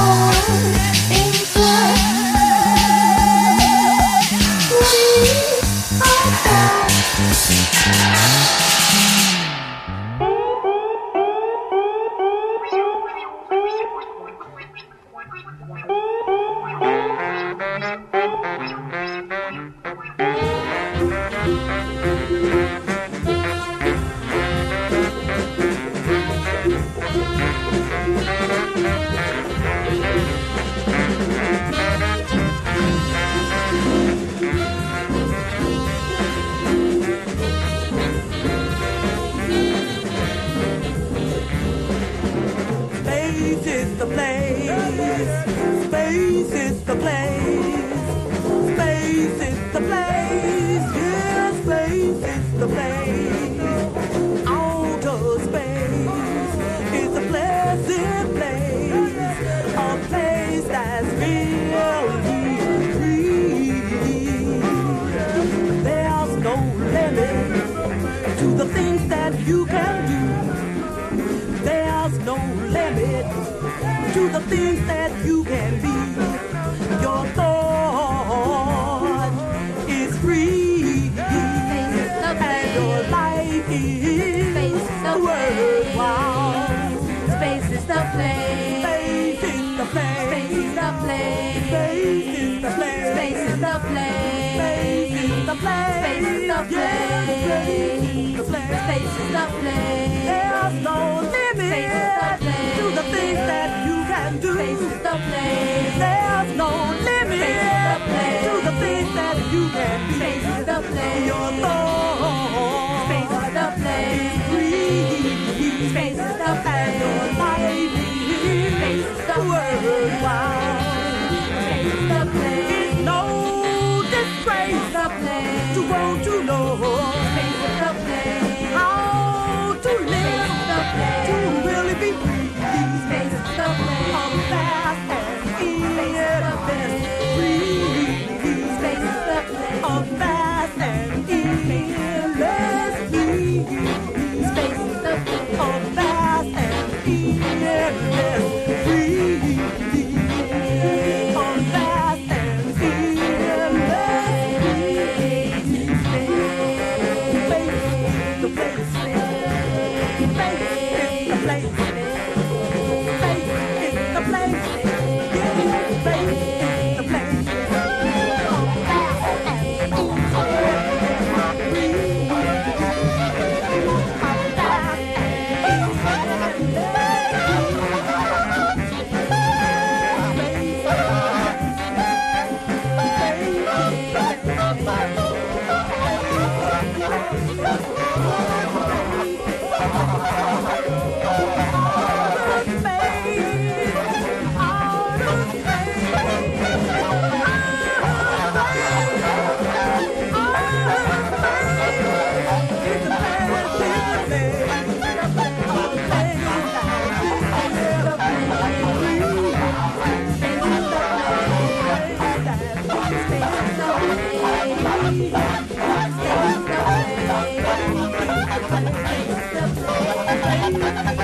the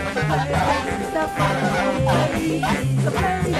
party, the the party.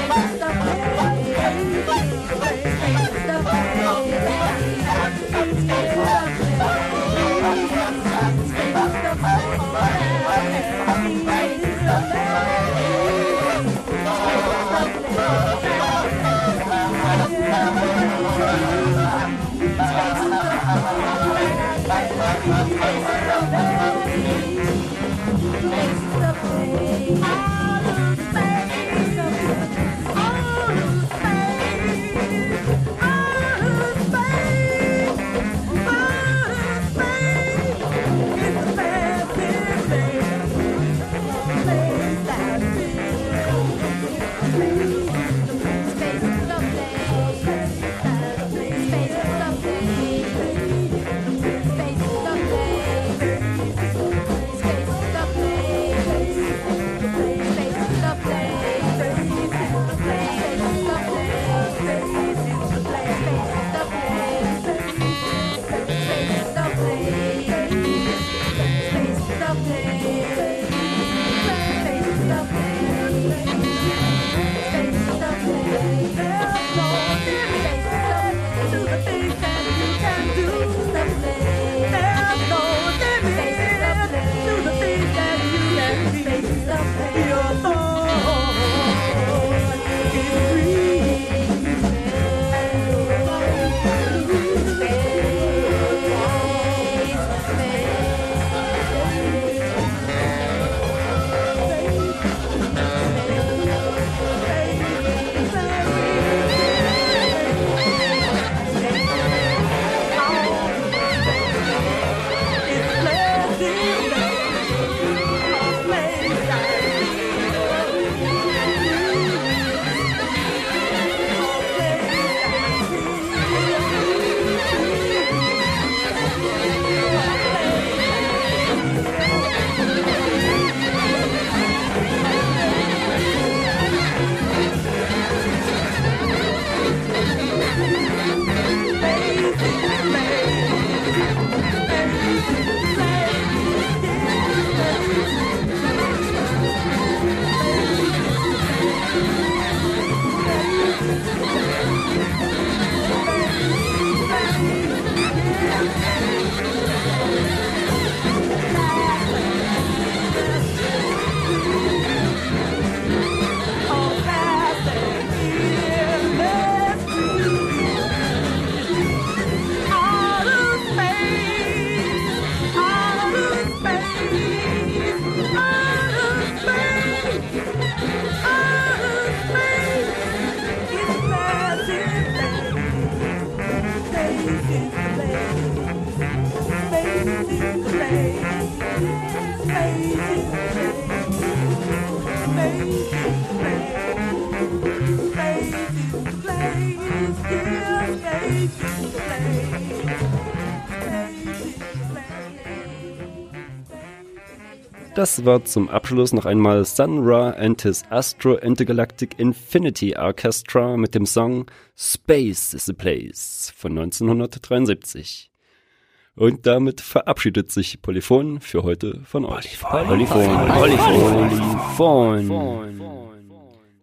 Das war zum Abschluss noch einmal Sun Ra and his Astro Intergalactic Infinity Orchestra mit dem Song Space is a Place von 1973. Und damit verabschiedet sich Polyphon für heute von euch. Polyphon. Polyphon. Polyphon. Polyphon.